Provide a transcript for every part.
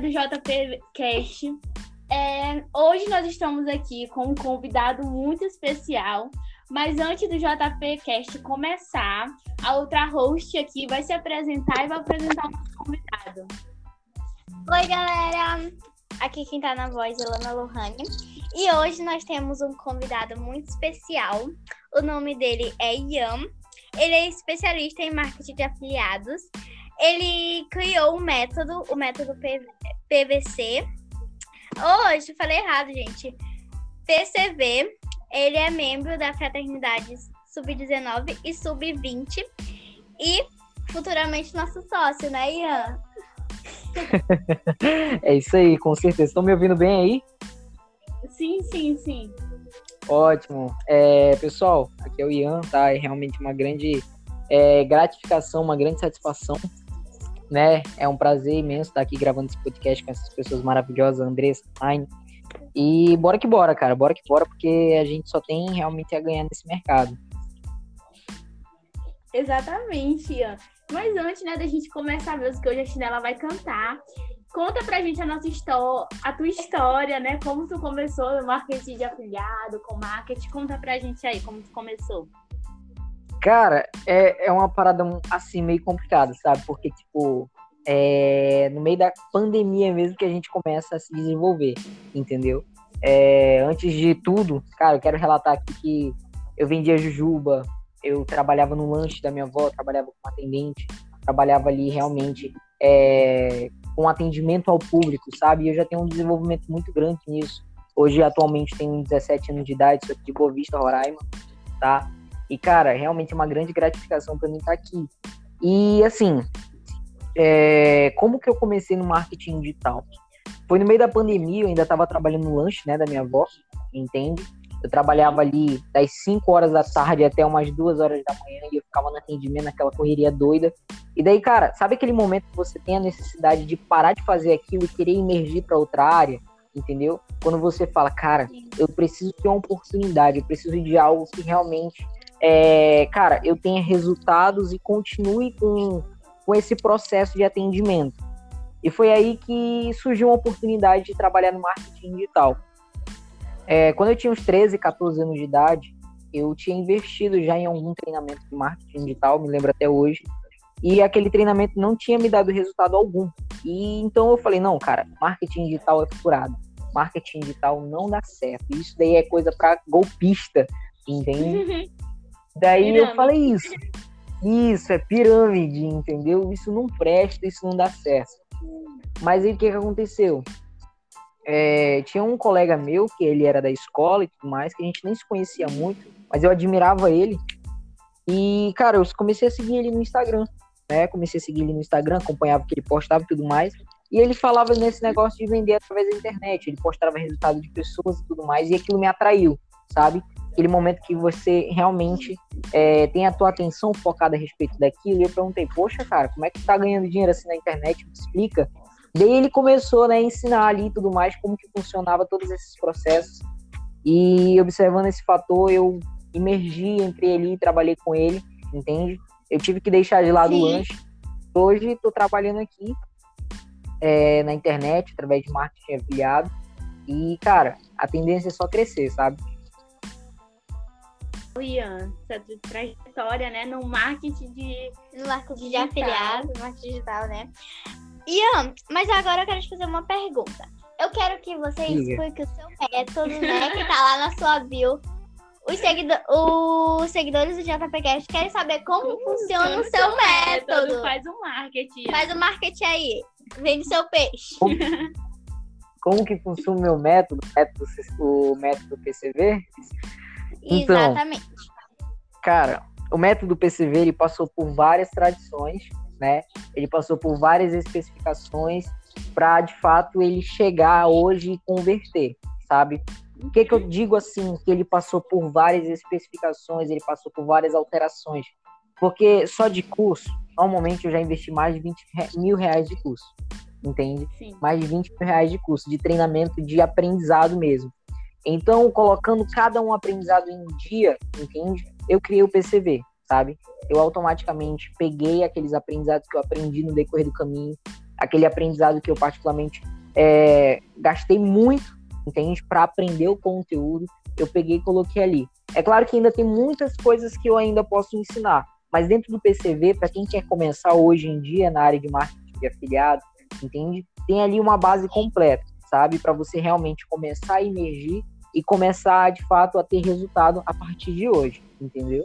do JPCast. É, hoje nós estamos aqui com um convidado muito especial. Mas antes do JPCast começar, a outra host aqui vai se apresentar e vai apresentar o nosso convidado. Oi, galera! Aqui quem tá na voz é Lana Lohane. E hoje nós temos um convidado muito especial. O nome dele é Ian. Ele é especialista em marketing de afiliados. Ele criou o método, o método PVC. Hoje, falei errado, gente. PCV. Ele é membro da fraternidade Sub-19 e Sub-20. E futuramente nosso sócio, né, Ian? é isso aí, com certeza. Estão me ouvindo bem aí? Sim, sim, sim. Ótimo. É, pessoal, aqui é o Ian, tá? É realmente uma grande é, gratificação, uma grande satisfação, né? É um prazer imenso estar aqui gravando esse podcast com essas pessoas maravilhosas, Andressa, Aine. E bora que bora, cara, bora que bora, porque a gente só tem realmente a ganhar nesse mercado. Exatamente, Ian. Mas antes, né, da gente começar mesmo, que hoje a Chinela vai cantar, conta pra gente a nossa história, a tua história, né? Como tu começou no marketing de afiliado, com marketing. Conta pra gente aí como tu começou. Cara, é, é uma parada assim meio complicada, sabe? Porque, tipo, é no meio da pandemia mesmo que a gente começa a se desenvolver, entendeu? É, antes de tudo, cara, eu quero relatar aqui que eu vendia jujuba, eu trabalhava no lanche da minha avó, trabalhava como atendente, trabalhava ali realmente é, com atendimento ao público, sabe? E eu já tenho um desenvolvimento muito grande nisso. Hoje, atualmente, tenho 17 anos de idade, sou aqui de Boa Vista, Roraima, tá? E, cara, realmente é uma grande gratificação para mim estar aqui. E, assim, é, como que eu comecei no marketing digital? Foi no meio da pandemia, eu ainda estava trabalhando no lanche, né, da minha avó, entende? Eu trabalhava ali das 5 horas da tarde até umas 2 horas da manhã e eu ficava no atendimento, naquela correria doida. E daí, cara, sabe aquele momento que você tem a necessidade de parar de fazer aquilo e querer emergir para outra área? Entendeu? Quando você fala, cara, eu preciso ter uma oportunidade, eu preciso de algo que realmente, é, cara, eu tenha resultados e continue com, com esse processo de atendimento. E foi aí que surgiu uma oportunidade de trabalhar no marketing digital. É, quando eu tinha uns 13, 14 anos de idade, eu tinha investido já em algum treinamento de marketing digital, me lembro até hoje, e aquele treinamento não tinha me dado resultado algum. E então eu falei, não, cara, marketing digital é furado. Marketing digital não dá certo. Isso daí é coisa para golpista, entende? Daí pirâmide. eu falei isso. Isso é pirâmide, entendeu? Isso não presta, isso não dá certo. Mas aí o que, que aconteceu? é, tinha um colega meu, que ele era da escola e tudo mais, que a gente nem se conhecia muito, mas eu admirava ele. E, cara, eu comecei a seguir ele no Instagram, né? Comecei a seguir ele no Instagram, acompanhava o que ele postava e tudo mais. E ele falava nesse negócio de vender através da internet. Ele postava resultado de pessoas e tudo mais, e aquilo me atraiu, sabe? Aquele momento que você realmente é, tem a tua atenção focada a respeito daquilo. E eu perguntei, poxa, cara, como é que tu tá ganhando dinheiro assim na internet? Me explica. Daí ele começou né, a ensinar ali e tudo mais como que funcionava todos esses processos. E observando esse fator, eu emergi, entrei ali, trabalhei com ele, entende? Eu tive que deixar de lado Sim. o lanche. Hoje estou trabalhando aqui é, na internet, através de marketing afiliado. E, cara, a tendência é só crescer, sabe? Ian, essa trajetória, né, no marketing de... No marketing de afiliado, marketing digital, né? Ian, mas agora eu quero te fazer uma pergunta. Eu quero que você explique o seu método, né? Que tá lá na sua bio. Os, seguido os seguidores do JPCast querem saber como, como funciona o seu, método. método. Faz o um marketing. Faz o um marketing aí. Vende seu peixe. Como, como que funciona o meu método? método o método PCV? Então, Exatamente. Cara, o método PCV ele passou por várias tradições né? Ele passou por várias especificações para de fato ele chegar hoje e converter, sabe? O que, que eu digo assim, que ele passou por várias especificações, ele passou por várias alterações? Porque só de curso, normalmente eu já investi mais de 20 mil reais de curso, entende? Sim. Mais de 20 mil reais de curso, de treinamento, de aprendizado mesmo. Então, colocando cada um aprendizado em dia, entende? Eu criei o PCV, sabe? Eu automaticamente peguei aqueles aprendizados que eu aprendi no decorrer do caminho aquele aprendizado que eu particularmente é, gastei muito, entende, para aprender o conteúdo, eu peguei e coloquei ali. É claro que ainda tem muitas coisas que eu ainda posso ensinar, mas dentro do PCV, para quem quer começar hoje em dia na área de marketing de afiliado, entende? Tem ali uma base completa, sabe? Para você realmente começar a emergir e começar, de fato, a ter resultado a partir de hoje, entendeu?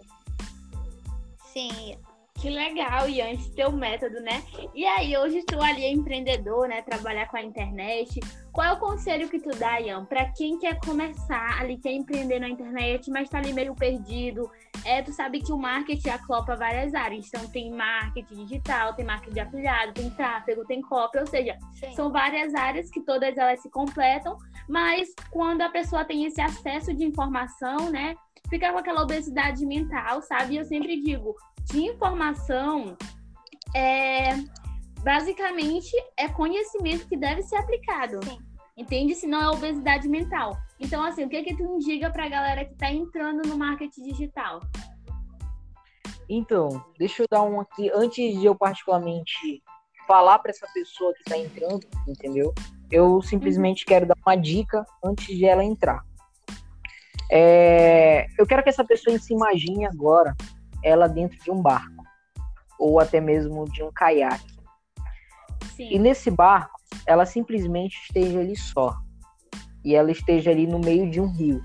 Sim. Que legal, Ian, esse teu método, né? E aí, hoje tu ali é empreendedor, né? Trabalhar com a internet. Qual é o conselho que tu dá, Ian, para quem quer começar ali, quer empreender na internet, mas tá ali meio perdido? É, tu sabe que o marketing aclopa várias áreas. Então, tem marketing digital, tem marketing de afiliado, tem tráfego, tem copy, ou seja, Sim. são várias áreas que todas elas se completam, mas quando a pessoa tem esse acesso de informação, né? Fica com aquela obesidade mental, sabe? Eu sempre digo, de informação é basicamente é conhecimento que deve ser aplicado. Sim. Entende? Se não é obesidade mental. Então, assim, o que que tu indica pra galera que tá entrando no marketing digital? Então, deixa eu dar um aqui, antes de eu particularmente falar para essa pessoa que está entrando, entendeu? Eu simplesmente quero dar uma dica antes de ela entrar. É, eu quero que essa pessoa se imagine agora ela dentro de um barco ou até mesmo de um caiaque. Sim. E nesse barco, ela simplesmente esteja ali só. E ela esteja ali no meio de um rio.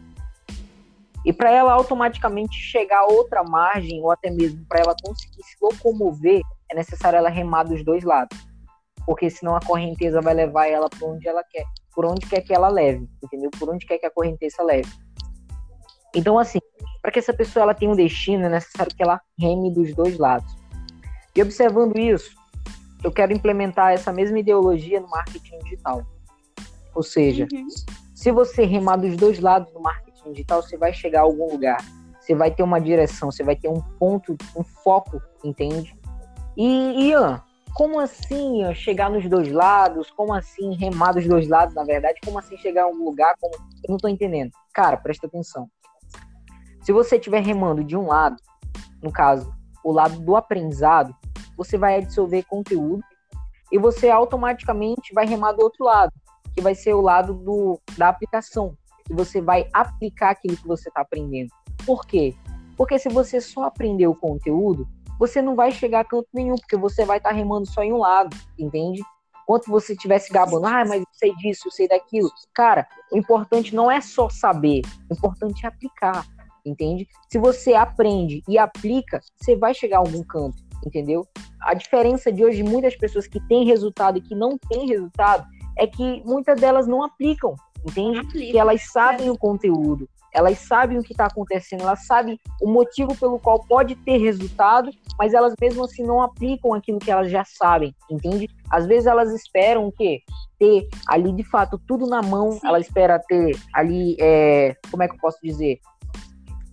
E para ela automaticamente chegar a outra margem, ou até mesmo para ela conseguir se locomover, é necessário ela remar dos dois lados. Porque senão a correnteza vai levar ela para onde ela quer, por onde quer que ela leve, entendeu? Por onde quer que a correnteza leve. Então, assim, para que essa pessoa ela tenha um destino, é necessário que ela reme dos dois lados. E observando isso, eu quero implementar essa mesma ideologia no marketing digital. Ou seja, Uhum. se você remar dos dois lados do marketing digital, você vai chegar a algum lugar. Você vai ter uma direção, você vai ter um ponto, um foco, entende? E, Ian, como assim Ian, chegar nos dois lados? Como assim remar dos dois lados, na verdade? Como assim chegar a algum lugar? Como... Eu não tô entendendo. Cara, presta atenção. Se você estiver remando de um lado, no caso, o lado do aprendizado, você vai absorver conteúdo e você automaticamente vai remar do outro lado, que vai ser o lado do, da aplicação. E você vai aplicar aquilo que você está aprendendo. Por quê? Porque se você só aprender o conteúdo, você não vai chegar a canto nenhum, porque você vai estar remando só em um lado, entende? Enquanto você estivesse gabando, ah, mas eu sei disso, eu sei daquilo. Cara, o importante não é só saber, o importante é aplicar, entende? Se você aprende e aplica, você vai chegar a algum canto, entendeu? A diferença de hoje, muitas pessoas que têm resultado e que não têm resultado, é que muitas delas não aplicam, entende? Aplica. Que elas sabem o conteúdo, elas sabem o que está acontecendo, elas sabem o motivo pelo qual pode ter resultado, mas elas mesmo assim não aplicam aquilo que elas já sabem, entende? Às vezes elas esperam o quê? Ter ali de fato tudo na mão, Sim. ela espera ter ali, é, como é que eu posso dizer?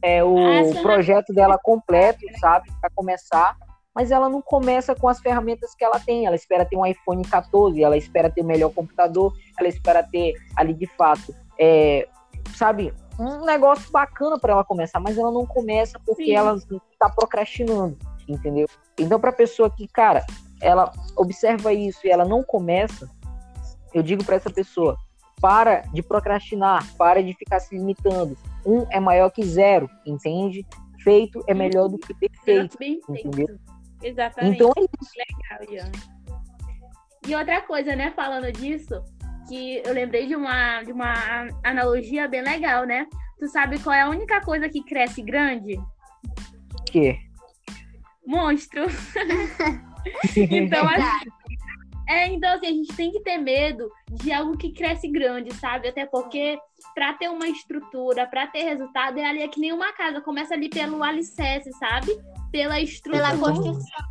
É o Ah, projeto dela completo, sabe? Para começar, mas ela não começa com as ferramentas que ela tem. Ela espera ter um iPhone 14, ela espera ter o melhor computador, ela espera ter ali de fato, é, sabe, um negócio bacana para ela começar, mas ela não começa porque Sim. ela está procrastinando, entendeu? Então, para pessoa que, cara, ela observa isso e ela não começa, eu digo para essa pessoa: para de procrastinar, para de ficar se limitando. Um é maior que zero, entende? Feito é melhor do que perfeito. Bem feito. entendeu? Exatamente. Então é isso. Legal, Ian. E outra coisa, né, falando disso, que eu lembrei de uma, de uma analogia bem legal, né? Tu sabe qual é a única coisa que cresce grande? que Monstro. Então, assim, é, então, assim, a gente tem que ter medo de algo que cresce grande, sabe? Até porque, para ter uma estrutura, para ter resultado, é ali é que nem uma casa. Começa ali pelo alicerce, sabe? Pela estrutura. Pela construção.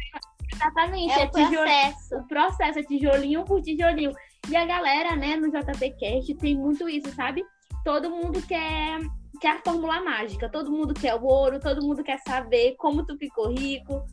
Exatamente. É o tijolo- processo. o processo é tijolinho por tijolinho. E a galera, né, no JPCast tem muito isso, sabe? Todo mundo quer, quer a fórmula mágica, todo mundo quer o ouro, todo mundo quer saber como tu ficou rico.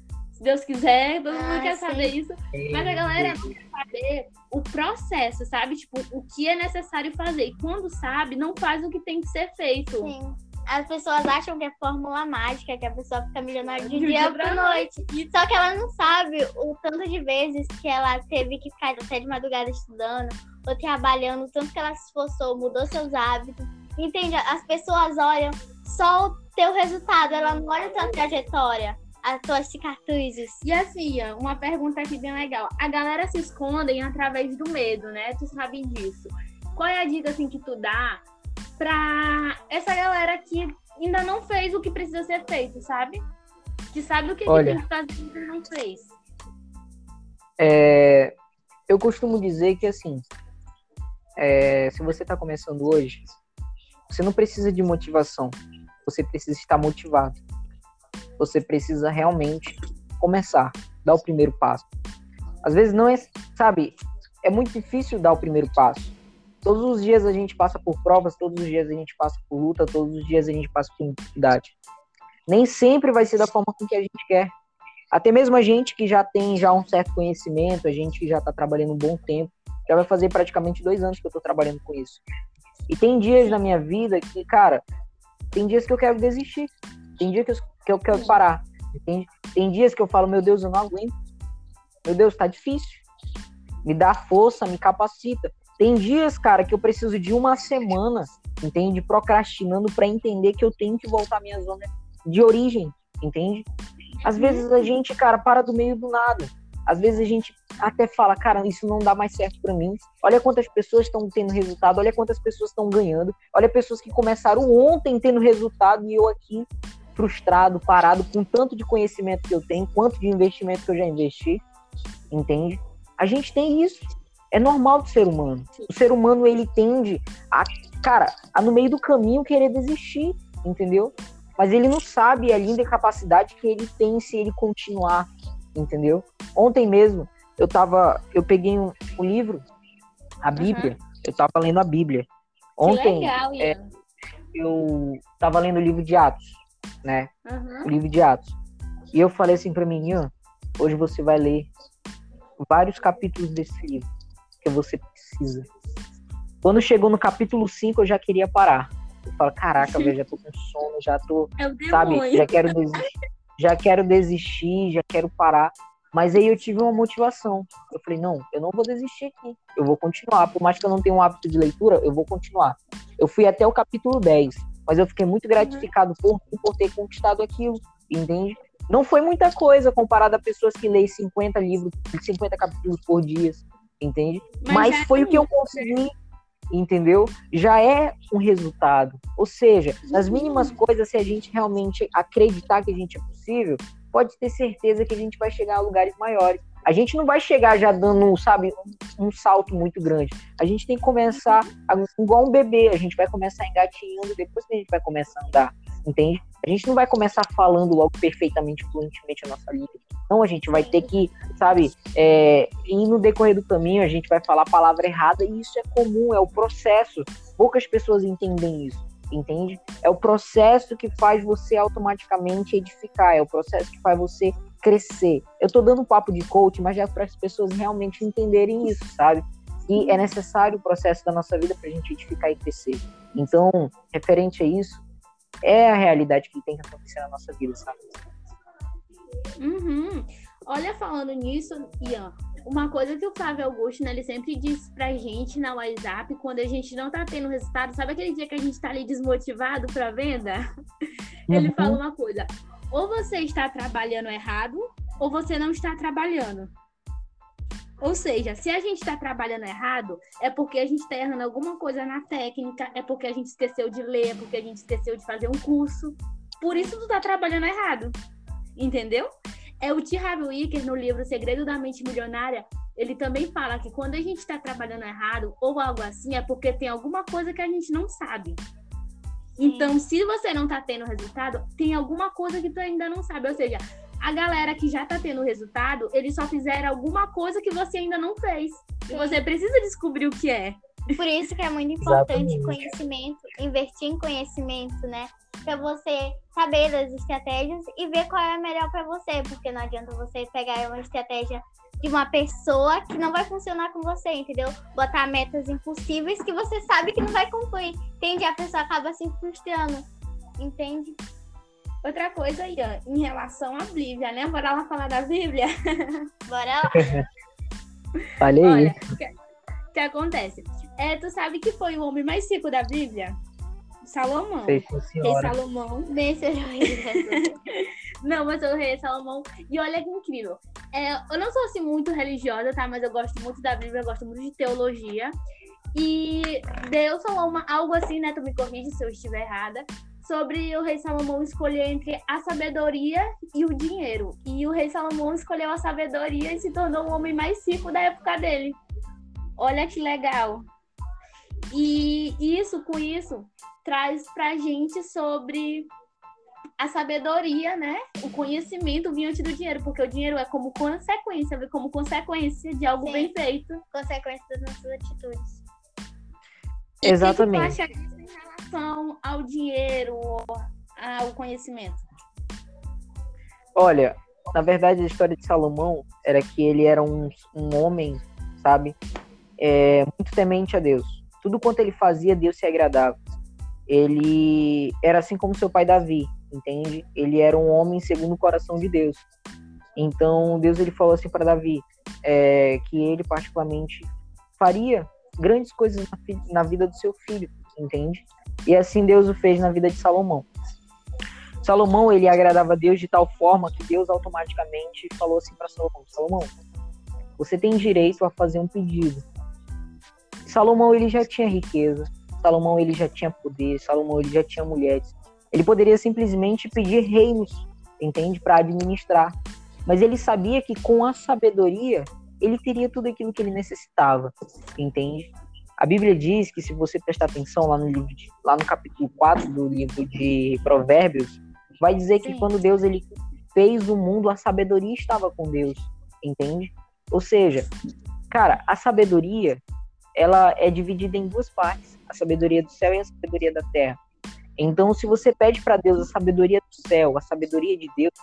Se Deus quiser, todo mundo Ah, quer sim. saber isso. Mas a galera não quer saber o processo, sabe? Tipo, o que é necessário fazer. E quando sabe, não faz o que tem que ser feito. Sim. as pessoas acham que é fórmula mágica, que a pessoa fica milionária de dia pra noite. Só que ela não sabe o tanto de vezes que ela teve que ficar até de madrugada estudando ou trabalhando, o tanto que ela se esforçou, mudou seus hábitos. Entende? As pessoas olham só o teu resultado, ela não olha a tua trajetória, as tuas cicatrizes. E assim, uma pergunta aqui bem legal. A galera se escondem através do medo, né? Tu sabe disso. Qual é a dica assim que tu dá pra essa galera que ainda não fez o que precisa ser feito, sabe? Que sabe o que, Olha, que tem que fazer e não fez. É, eu costumo dizer que assim, é, se você está começando hoje, você não precisa de motivação, você precisa estar motivado. Você precisa realmente começar, dar o primeiro passo. Às vezes não é, sabe, é muito difícil dar o primeiro passo. Todos os dias a gente passa por provas, todos os dias a gente passa por luta, todos os dias a gente passa por dificuldade. Nem sempre vai ser da forma com que a gente quer. Até mesmo a gente que já tem já um certo conhecimento, a gente que já está trabalhando um bom tempo, já vai fazer praticamente dois anos que eu estou trabalhando com isso. E tem dias na minha vida que, cara, tem dias que eu quero desistir, tem dias que eu, que eu quero parar, entende? Tem dias que eu falo, meu Deus, eu não aguento. Meu Deus, tá difícil. Me dá força, me capacita. Tem dias, cara, que eu preciso de uma semana, entende? Procrastinando para entender que eu tenho que voltar à minha zona de origem, entende? Às vezes a gente, cara, para do meio do nada. Às vezes a gente até fala, cara, isso não dá mais certo para mim. Olha quantas pessoas estão tendo resultado, olha quantas pessoas estão ganhando, olha pessoas que começaram ontem tendo resultado e eu aqui frustrado, parado, com tanto de conhecimento que eu tenho, quanto de investimento que eu já investi, entende? A gente tem isso é normal do ser humano. O ser humano, ele tende a, cara, a no meio do caminho querer desistir, entendeu? Mas ele não sabe a linda capacidade que ele tem se ele continuar, entendeu? Ontem mesmo, eu tava, eu peguei um, um livro, a Bíblia, uhum. eu tava lendo a Bíblia. Ontem, legal, é, eu tava lendo o livro de Atos, né? Uhum. O livro de Atos. E eu falei assim pra mim, Ian, hoje você vai ler vários capítulos desse livro que você precisa. Quando chegou no capítulo 5, eu já queria parar. Eu falo, caraca, velho, já tô com sono, já tô, é sabe, já quero desistir, já quero desistir, já quero parar. Mas aí eu tive uma motivação. Eu falei, não, eu não vou desistir aqui. Eu vou continuar. Por mais que eu não tenha um hábito de leitura, eu vou continuar. Eu fui até o capítulo 10, mas eu fiquei muito gratificado por, por ter conquistado aquilo, entende? Não foi muita coisa comparado a pessoas que leem 50 livros, 50 capítulos por dia entende? Mas, Mas foi o que eu consegui, entendeu? Já é um resultado. Ou seja, nas mínimas coisas, se a gente realmente acreditar que a gente é possível, pode ter certeza que a gente vai chegar a lugares maiores. A gente não vai chegar já dando, sabe, um salto muito grande. A gente tem que começar igual um bebê, a gente vai começar engatinhando, depois que a gente vai começar a andar, entende? A gente não vai começar falando logo perfeitamente, fluentemente a nossa língua. Não, a gente vai ter que, sabe, é, ir no decorrer do caminho, a gente vai falar a palavra errada e isso é comum, é o processo. Poucas pessoas entendem isso, entende? É o processo que faz você automaticamente edificar, é o processo que faz você crescer. Eu tô dando um papo de coach, mas já para as pessoas realmente entenderem isso, sabe? E é necessário o processo da nossa vida para a gente edificar e crescer. Então, referente a isso, é a realidade que tem que acontecer na nossa vida, sabe? Uhum. Olha, falando nisso, Ian, uma coisa que o Flávio Augusto, né, ele sempre diz pra gente na WhatsApp, quando a gente não tá tendo resultado, sabe aquele dia que a gente tá ali desmotivado pra venda? Uhum. Ele fala uma coisa, ou você está trabalhando errado, ou você não está trabalhando. Ou seja, se a gente está trabalhando errado, é porque a gente está errando alguma coisa na técnica, é porque a gente esqueceu de ler, é porque a gente esqueceu de fazer um curso. Por isso tu está trabalhando errado. Entendeu? É o T. Harvey Wicker, no livro Segredo da Mente Milionária, ele também fala que quando a gente está trabalhando errado ou algo assim, é porque tem alguma coisa que a gente não sabe. Então, se você não está tendo resultado, tem alguma coisa que tu ainda não sabe. Ou seja, a galera que já está tendo resultado, eles só fizeram alguma coisa que você ainda não fez. E você precisa descobrir o que é. Por isso que é muito importante Exatamente. conhecimento, investir em conhecimento, né? Para você saber das estratégias e ver qual é a melhor para você, porque não adianta você pegar uma estratégia de uma pessoa que não vai funcionar com você, entendeu? Botar metas impossíveis que você sabe que não vai cumprir. Entende? A pessoa acaba se frustrando. Entende? Outra coisa, Ian, em relação à Bíblia, né? Bora lá falar da Bíblia? Bora lá. Falei aí. Olha, o que, que acontece? É, tu sabe que foi o homem mais rico da Bíblia? Salomão. Rei. Salomão. Bem o. Não, mas eu rei Salomão. E olha que incrível. É, eu não sou assim muito religiosa, tá? Mas eu gosto muito da Bíblia, eu gosto muito de teologia. E Deus falou uma- algo assim, né? Tu me corrige se eu estiver errada. Sobre o rei Salomão escolher entre a sabedoria e o dinheiro. E o rei Salomão escolheu a sabedoria e se tornou o homem mais rico da época dele. Olha que legal. E isso, com isso, traz pra gente sobre a sabedoria, né? O conhecimento vinha antes do dinheiro, porque o dinheiro é como consequência, como consequência de algo Sim. bem feito. Consequência das nossas atitudes. E O Exatamente. que que tu acha disso em relação ao dinheiro, ao conhecimento? Olha, na verdade, a história de Salomão era que ele era um, um homem, sabe, é, muito temente a Deus. Tudo quanto ele fazia, Deus se agradava. Ele era assim como seu pai Davi, entende? Ele era um homem segundo o coração de Deus. Então, Deus ele falou assim para Davi é, que ele particularmente faria grandes coisas na, na vida do seu filho, entende? E assim Deus o fez na vida de Salomão. Salomão ele agradava a Deus de tal forma que Deus automaticamente falou assim para Salomão: Salomão, você tem direito a fazer um pedido. Salomão ele já tinha riqueza, Salomão ele já tinha poder, Salomão ele já tinha mulheres. Ele poderia simplesmente pedir reinos, entende, para administrar. Mas ele sabia que com a sabedoria ele teria tudo aquilo que ele necessitava, entende? A Bíblia diz que se você prestar atenção lá no livro de- lá no capítulo 4 do livro de Provérbios, vai dizer que Sim. quando Deus ele fez o mundo, a sabedoria estava com Deus, entende? Ou seja, cara, a sabedoria ela é dividida em duas partes, a sabedoria do céu e a sabedoria da terra. Então, se você pede para Deus a sabedoria do céu, a sabedoria de Deus,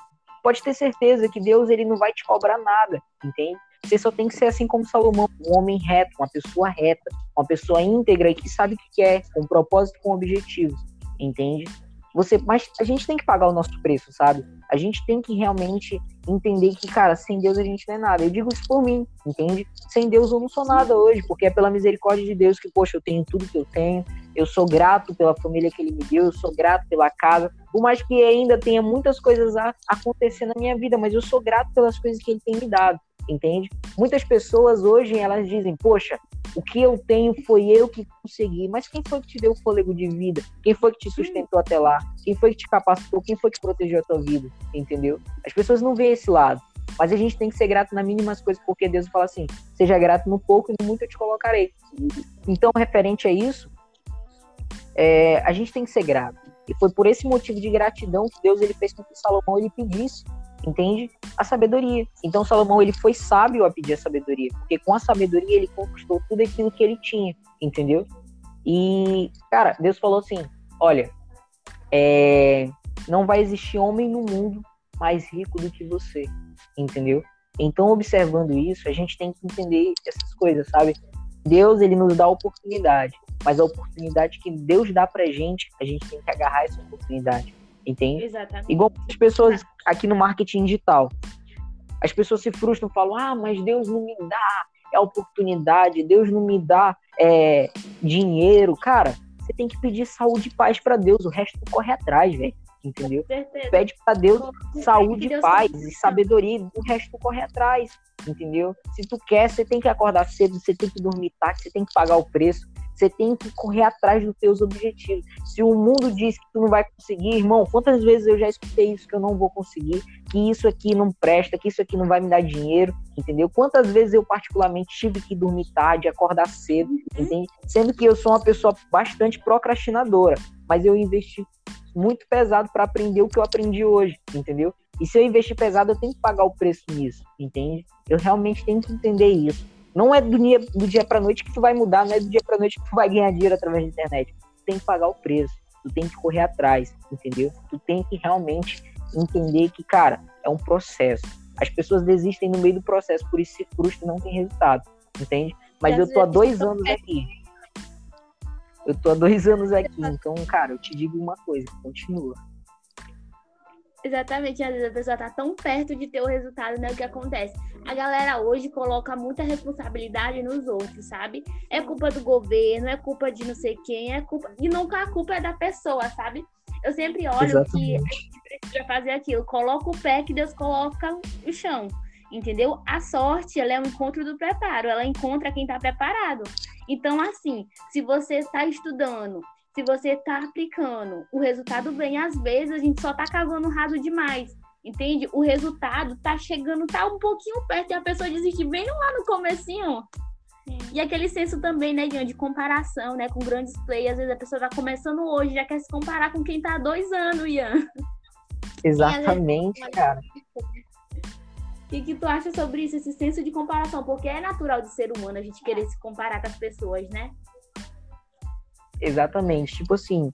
pode ter certeza que Deus ele não vai te cobrar nada, entende? Você só tem que ser assim como Salomão, um homem reto, uma pessoa reta, uma pessoa íntegra e que sabe o que quer, com propósito, com objetivos, entende? Você, mas a gente tem que pagar o nosso preço, sabe? A gente tem que realmente entender que, cara, sem Deus a gente não é nada. Eu digo isso por mim, entende? Sem Deus eu não sou nada hoje, porque é pela misericórdia de Deus que, poxa, eu tenho tudo que eu tenho, eu sou grato pela família que ele me deu, eu sou grato pela casa, por mais que ainda tenha muitas coisas a acontecer na minha vida, mas eu sou grato pelas coisas que ele tem me dado, entende? Muitas pessoas hoje, elas dizem, poxa, o que eu tenho foi eu que consegui, mas quem foi que te deu o fôlego de vida? Quem foi que te sustentou até lá? Quem foi que te capacitou? Quem foi que protegeu a tua vida? Entendeu? As pessoas não veem esse lado. Mas a gente tem que ser grato nas mínimas coisas, porque Deus fala assim: seja grato no pouco e no muito eu te colocarei. Então, referente a isso, é, a gente tem que ser grato. E foi por esse motivo de gratidão que Deus ele fez com que Salomão ele pedisse, entende? A sabedoria. Então Salomão ele foi sábio a pedir a sabedoria, porque com a sabedoria ele conquistou tudo aquilo que ele tinha, entendeu? E cara, Deus falou assim: olha, é, não vai existir homem no mundo mais rico do que você, entendeu? Então, observando isso, a gente tem que entender essas coisas, sabe? Deus, ele nos dá oportunidade, mas a oportunidade que Deus dá pra gente, a gente tem que agarrar essa oportunidade, entende? Exatamente. Igual as pessoas aqui no marketing digital. As pessoas se frustram, falam: ah, mas Deus não me dá é oportunidade, Deus não me dá é, dinheiro. Cara, você tem que pedir saúde e paz pra Deus, o resto corre atrás, velho. Entendeu? Com. Pede pra Deus Que saúde, Deus paz e sabedoria, o resto tu corre atrás, entendeu? Se tu quer, você tem que acordar cedo, você tem que dormir tarde, você tem que pagar o preço, você tem que correr atrás dos teus objetivos. Se o mundo diz que tu não vai conseguir, irmão, quantas vezes eu já escutei isso que eu não vou conseguir, que isso aqui não presta, que isso aqui não vai me dar dinheiro, entendeu? Quantas vezes eu particularmente tive que dormir tarde, acordar cedo, entende? Sendo que eu sou uma pessoa bastante procrastinadora, mas eu investi muito pesado para aprender o que eu aprendi hoje, entendeu? E se eu investir pesado, eu tenho que pagar o preço nisso, entende? Eu realmente tenho que entender isso. Não é do dia, do dia para noite que tu vai mudar, não é do dia para noite que tu vai ganhar dinheiro através da internet. Tu tem que pagar o preço, tu tem que correr atrás, entendeu? Tu tem que realmente entender que, cara, é um processo. As pessoas desistem no meio do processo, por isso se frustram e não tem resultado, entende? Mas E eu tô há dois anos aqui. Eu tô há dois anos aqui, então, cara, eu te digo uma coisa, continua. Exatamente, às vezes a pessoa tá tão perto de ter o resultado, né? O que acontece? A galera hoje coloca muita responsabilidade nos outros, sabe? É culpa do governo, é culpa de não sei quem, é culpa. E nunca a culpa é da pessoa, sabe? Eu sempre olho Exatamente. que a gente precisa fazer aquilo. Coloca o pé que Deus coloca no chão. Entendeu? A sorte, ela é o encontro do preparo. Ela encontra quem está preparado. Então, assim, se você está estudando se você está aplicando, o resultado vem. Às vezes a gente só está cagando raso demais. Entende? O resultado tá chegando, tá um pouquinho perto e a pessoa desiste bem lá no comecinho. Sim. E aquele senso também, né, de comparação, né, com grandes players. Às vezes a pessoa tá começando hoje, já quer se comparar com quem tá há dois anos, Ian. Exatamente, vezes... cara. O que, que tu acha sobre isso, esse senso de comparação? Porque é natural de ser humano a gente querer se comparar com as pessoas, né? Exatamente. Tipo assim,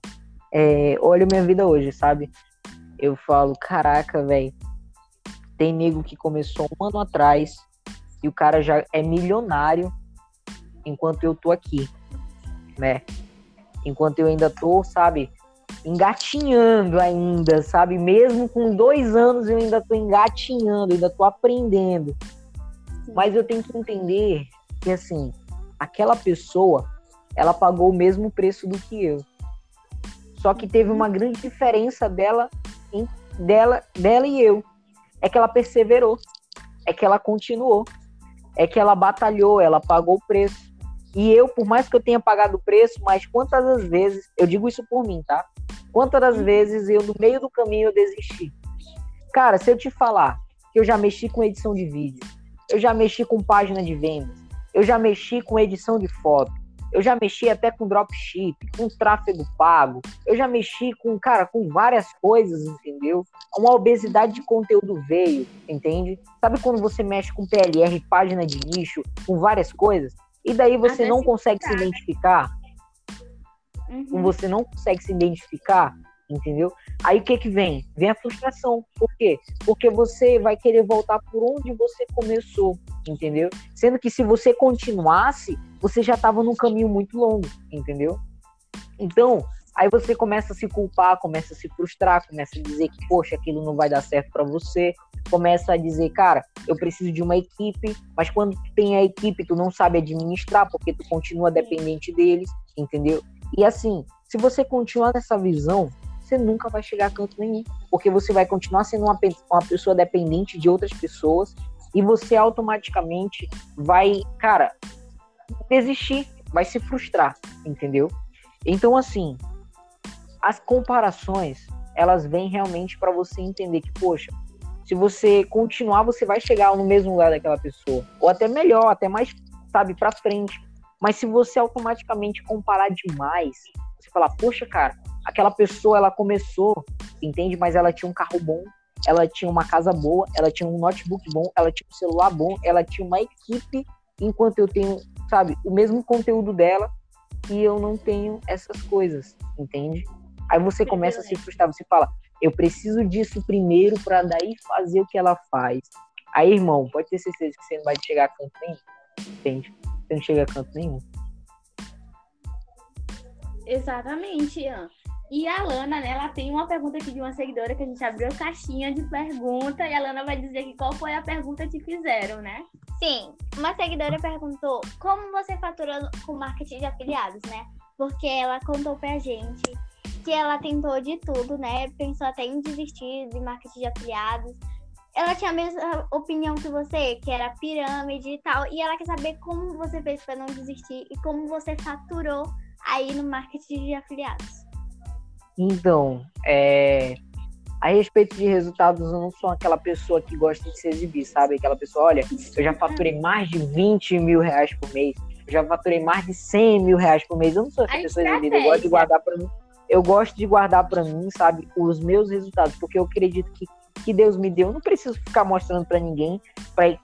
é, olha minha vida hoje, sabe? Eu falo, caraca, velho. Tem nego que começou um ano atrás e o cara já é milionário enquanto eu tô aqui, né? Enquanto eu ainda tô, sabe, engatinhando ainda, sabe? Mesmo com dois anos eu ainda tô engatinhando, ainda tô aprendendo. Mas eu tenho que entender que, assim, aquela pessoa ela pagou o mesmo preço do que eu. Só que teve uma grande diferença dela, em, dela, dela e eu. É que ela perseverou, é que ela continuou, é que ela batalhou, ela pagou o preço. E eu, por mais que eu tenha pagado o preço, mas quantas das vezes, eu digo isso por mim, tá? Quantas das vezes eu, no meio do caminho, eu desisti? Cara, se eu te falar que eu já mexi com edição de vídeo, eu já mexi com página de vendas, eu já mexi com edição de foto, eu já mexi até com dropship, com tráfego pago. Eu já mexi com, cara, com várias coisas, entendeu? Uma obesidade de conteúdo veio, entende? Sabe quando você mexe com PLR, página de nicho, com várias coisas? E daí você não consegue se identificar? Uhum. Você não consegue se identificar? Entendeu? Aí o que que vem? Vem a frustração. Por quê? Porque você vai querer voltar por onde você começou, entendeu? Sendo que se você continuasse, você já estava num caminho muito longo, entendeu? Então, aí você começa a se culpar, começa a se frustrar, começa a dizer que, poxa, aquilo não vai dar certo para você, começa a dizer, cara, eu preciso de uma equipe, mas quando tem a equipe, tu não sabe administrar, porque tu continua dependente deles, entendeu? E assim, se você continuar nessa visão, você nunca vai chegar a canto nenhum. Porque você vai continuar sendo uma, uma pessoa dependente de outras pessoas e você automaticamente vai, cara, desistir, vai se frustrar, entendeu? Então, assim, as comparações, elas vêm realmente para você entender que, poxa, se você continuar, você vai chegar no mesmo lugar daquela pessoa, ou até melhor, até mais, sabe, para frente. Mas se você automaticamente comparar demais, falar, poxa, cara, aquela pessoa ela começou, entende? Mas ela tinha um carro bom, ela tinha uma casa boa, ela tinha um notebook bom, ela tinha um celular bom, ela tinha uma equipe, enquanto eu tenho, sabe, o mesmo conteúdo dela e eu não tenho essas coisas, entende? Aí você começa a se frustrar, você fala, eu preciso disso primeiro para daí fazer o que ela faz. Aí, irmão, pode ter certeza que você não vai chegar a canto nenhum, entende? Você não chega a canto nenhum. Exatamente, Ian. E a Lana, né, ela tem uma pergunta aqui de uma seguidora que a gente abriu a caixinha de pergunta e a Lana vai dizer aqui qual foi a pergunta que fizeram, né? Sim, uma seguidora perguntou como você fatura com marketing de afiliados, né? Porque ela contou pra gente que ela tentou de tudo, né? Pensou até em desistir de marketing de afiliados. Ela tinha a mesma opinião que você, que era pirâmide e tal, e ela quer saber como você fez para não desistir e como você faturou aí no marketing de afiliados. Então, é, a respeito de resultados, eu não sou aquela pessoa que gosta de se exibir, sabe? Aquela pessoa, olha, eu já faturei mais de 20 mil reais por mês, eu já faturei mais de 100 mil reais por mês. Eu não sou essa a pessoa exibida, eu gosto de guardar para mim. Eu gosto de guardar para mim, sabe, os meus resultados, porque eu acredito que que Deus me deu, eu não preciso ficar mostrando para ninguém,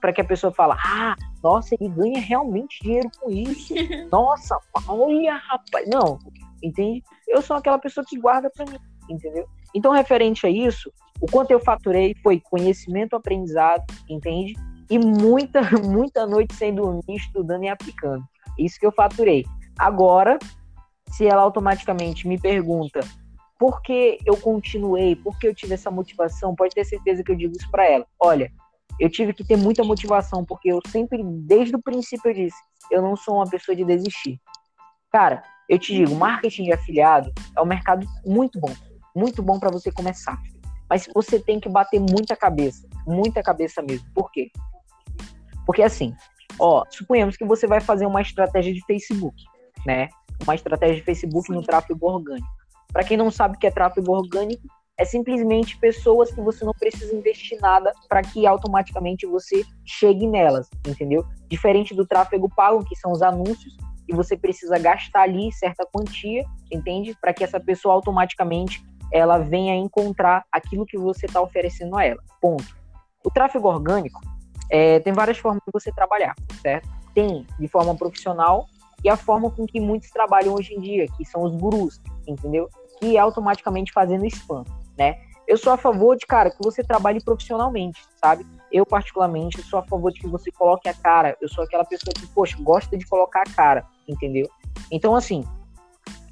para que a pessoa fale, ah, nossa, ele ganha realmente dinheiro com isso. Nossa, olha, rapaz. Não, entende? Eu sou aquela pessoa que guarda para mim, entendeu? Então, referente a isso, o quanto eu faturei foi conhecimento, aprendizado, entende? E muita, muita noite sem dormir, estudando e aplicando. Isso que eu faturei. Agora, se ela automaticamente me pergunta por que eu continuei, por que eu tive essa motivação, pode ter certeza que eu digo isso para ela. Olha, eu tive que ter muita motivação, porque eu sempre, desde o princípio, eu disse: eu não sou uma pessoa de desistir. Cara, eu te digo, marketing de afiliado é um mercado muito bom, muito bom para você começar. Mas você tem que bater muita cabeça, muita cabeça mesmo. Por quê? Porque assim, ó, suponhamos que você vai fazer uma estratégia de Facebook, né? Uma estratégia de Facebook no tráfego orgânico. Para quem não sabe o que é tráfego orgânico, é simplesmente pessoas que você não precisa investir nada para que automaticamente você chegue nelas, entendeu? Diferente do tráfego pago, que são os anúncios, e você precisa gastar ali certa quantia, entende? Para que essa pessoa automaticamente ela venha encontrar aquilo que você está oferecendo a ela. Ponto. O tráfego orgânico é, tem várias formas de você trabalhar, certo? Tem de forma profissional e a forma com que muitos trabalham hoje em dia, que são os gurus, entendeu? É automaticamente fazendo spam, né? Eu sou a favor de, cara, que você trabalhe profissionalmente, sabe? Eu, particularmente, sou a favor de que você coloque a cara. Eu sou aquela pessoa que, poxa, gosta de colocar a cara, entendeu? Então, assim,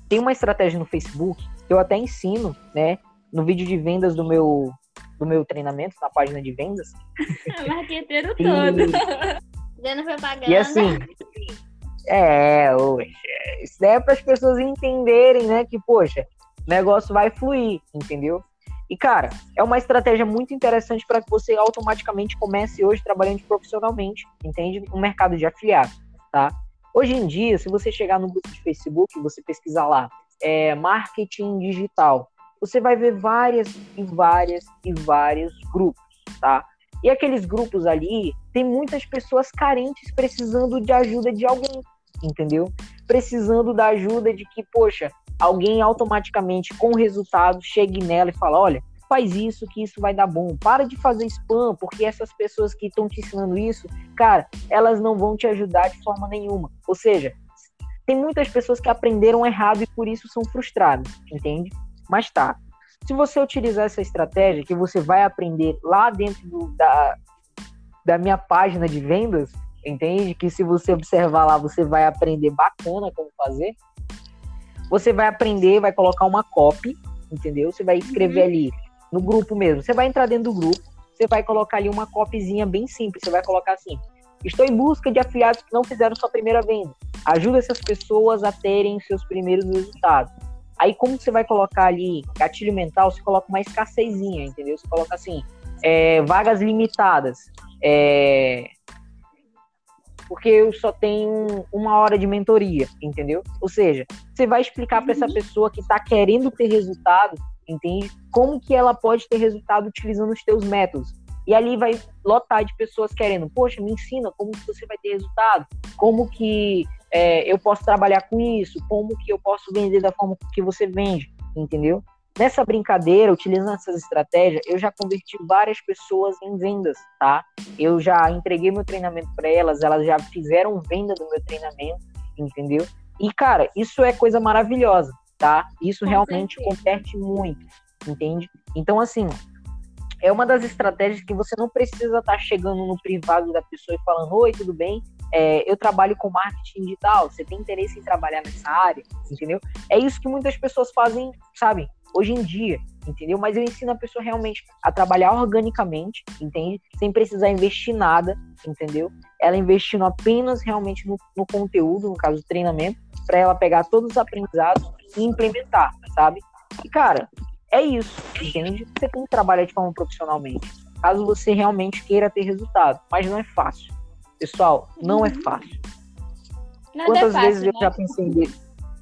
tem uma estratégia no Facebook que eu até ensino, né? No vídeo de vendas do meu, do meu treinamento, na página de vendas. Marqueteiro todo. Dando propaganda. E assim, é, isso é para as pessoas entenderem, né, que, poxa, negócio vai fluir, entendeu? E, cara, é uma estratégia muito interessante para que você automaticamente comece hoje trabalhando profissionalmente, entende? No mercado de afiliados, tá? Hoje em dia, se você chegar no grupo de Facebook, você pesquisar lá, é, marketing digital, você vai ver várias e várias e vários grupos, tá? E aqueles grupos ali, tem muitas pessoas carentes precisando de ajuda de alguém, entendeu? Precisando da ajuda de que, poxa, alguém automaticamente com resultado chegue nela e fala, olha, faz isso que isso vai dar bom. Para de fazer spam, porque essas pessoas que estão te ensinando isso, cara, elas não vão te ajudar de forma nenhuma. Ou seja, tem muitas pessoas que aprenderam errado e por isso são frustradas, entende? Mas tá. Se você utilizar essa estratégia que você vai aprender lá dentro do, da, da minha página de vendas, entende? Que se você observar lá, você vai aprender bacana como fazer. Você vai aprender, vai colocar uma copy, entendeu? Você vai escrever uhum. ali no grupo mesmo. Você vai entrar dentro do grupo, você vai colocar ali uma copyzinha bem simples. Você vai colocar assim: Estou em busca de afiliados que não fizeram sua primeira venda. Ajuda essas pessoas a terem seus primeiros resultados. Aí, como você vai colocar ali gatilho mental, você coloca uma escassezinha, entendeu? Você coloca assim: é, vagas limitadas. É, porque eu só tenho uma hora de mentoria, entendeu? Ou seja, você vai explicar para essa uhum. pessoa que está querendo ter resultado, entende? Como que ela pode ter resultado utilizando os teus métodos. E ali vai lotar de pessoas querendo, poxa, me ensina como que você vai ter resultado, como que é, eu posso trabalhar com isso, como que eu posso vender da forma que você vende, entendeu? Nessa brincadeira, utilizando essas estratégias, eu já converti várias pessoas em vendas, tá? Eu já entreguei meu treinamento para elas, elas já fizeram venda do meu treinamento, entendeu? E, cara, isso é coisa maravilhosa, tá? Isso Com realmente certeza. converte muito, entende? Então, assim, é uma das estratégias que você não precisa estar tá chegando no privado da pessoa e falando: Oi, tudo bem? É, eu trabalho com marketing digital, você tem interesse em trabalhar nessa área, entendeu? É isso que muitas pessoas fazem, sabe? Hoje em dia, entendeu? Mas eu ensino a pessoa realmente a trabalhar organicamente, entende? Sem precisar investir nada, entendeu? Ela investindo apenas realmente no, no conteúdo, no caso do treinamento, para ela pegar todos os aprendizados e implementar, sabe? E cara, é isso, entende? Você tem que trabalhar de forma profissionalmente, caso você realmente queira ter resultado, mas não é fácil. Pessoal, não é fácil. Nada Quantas é fácil, vezes né? eu já pensei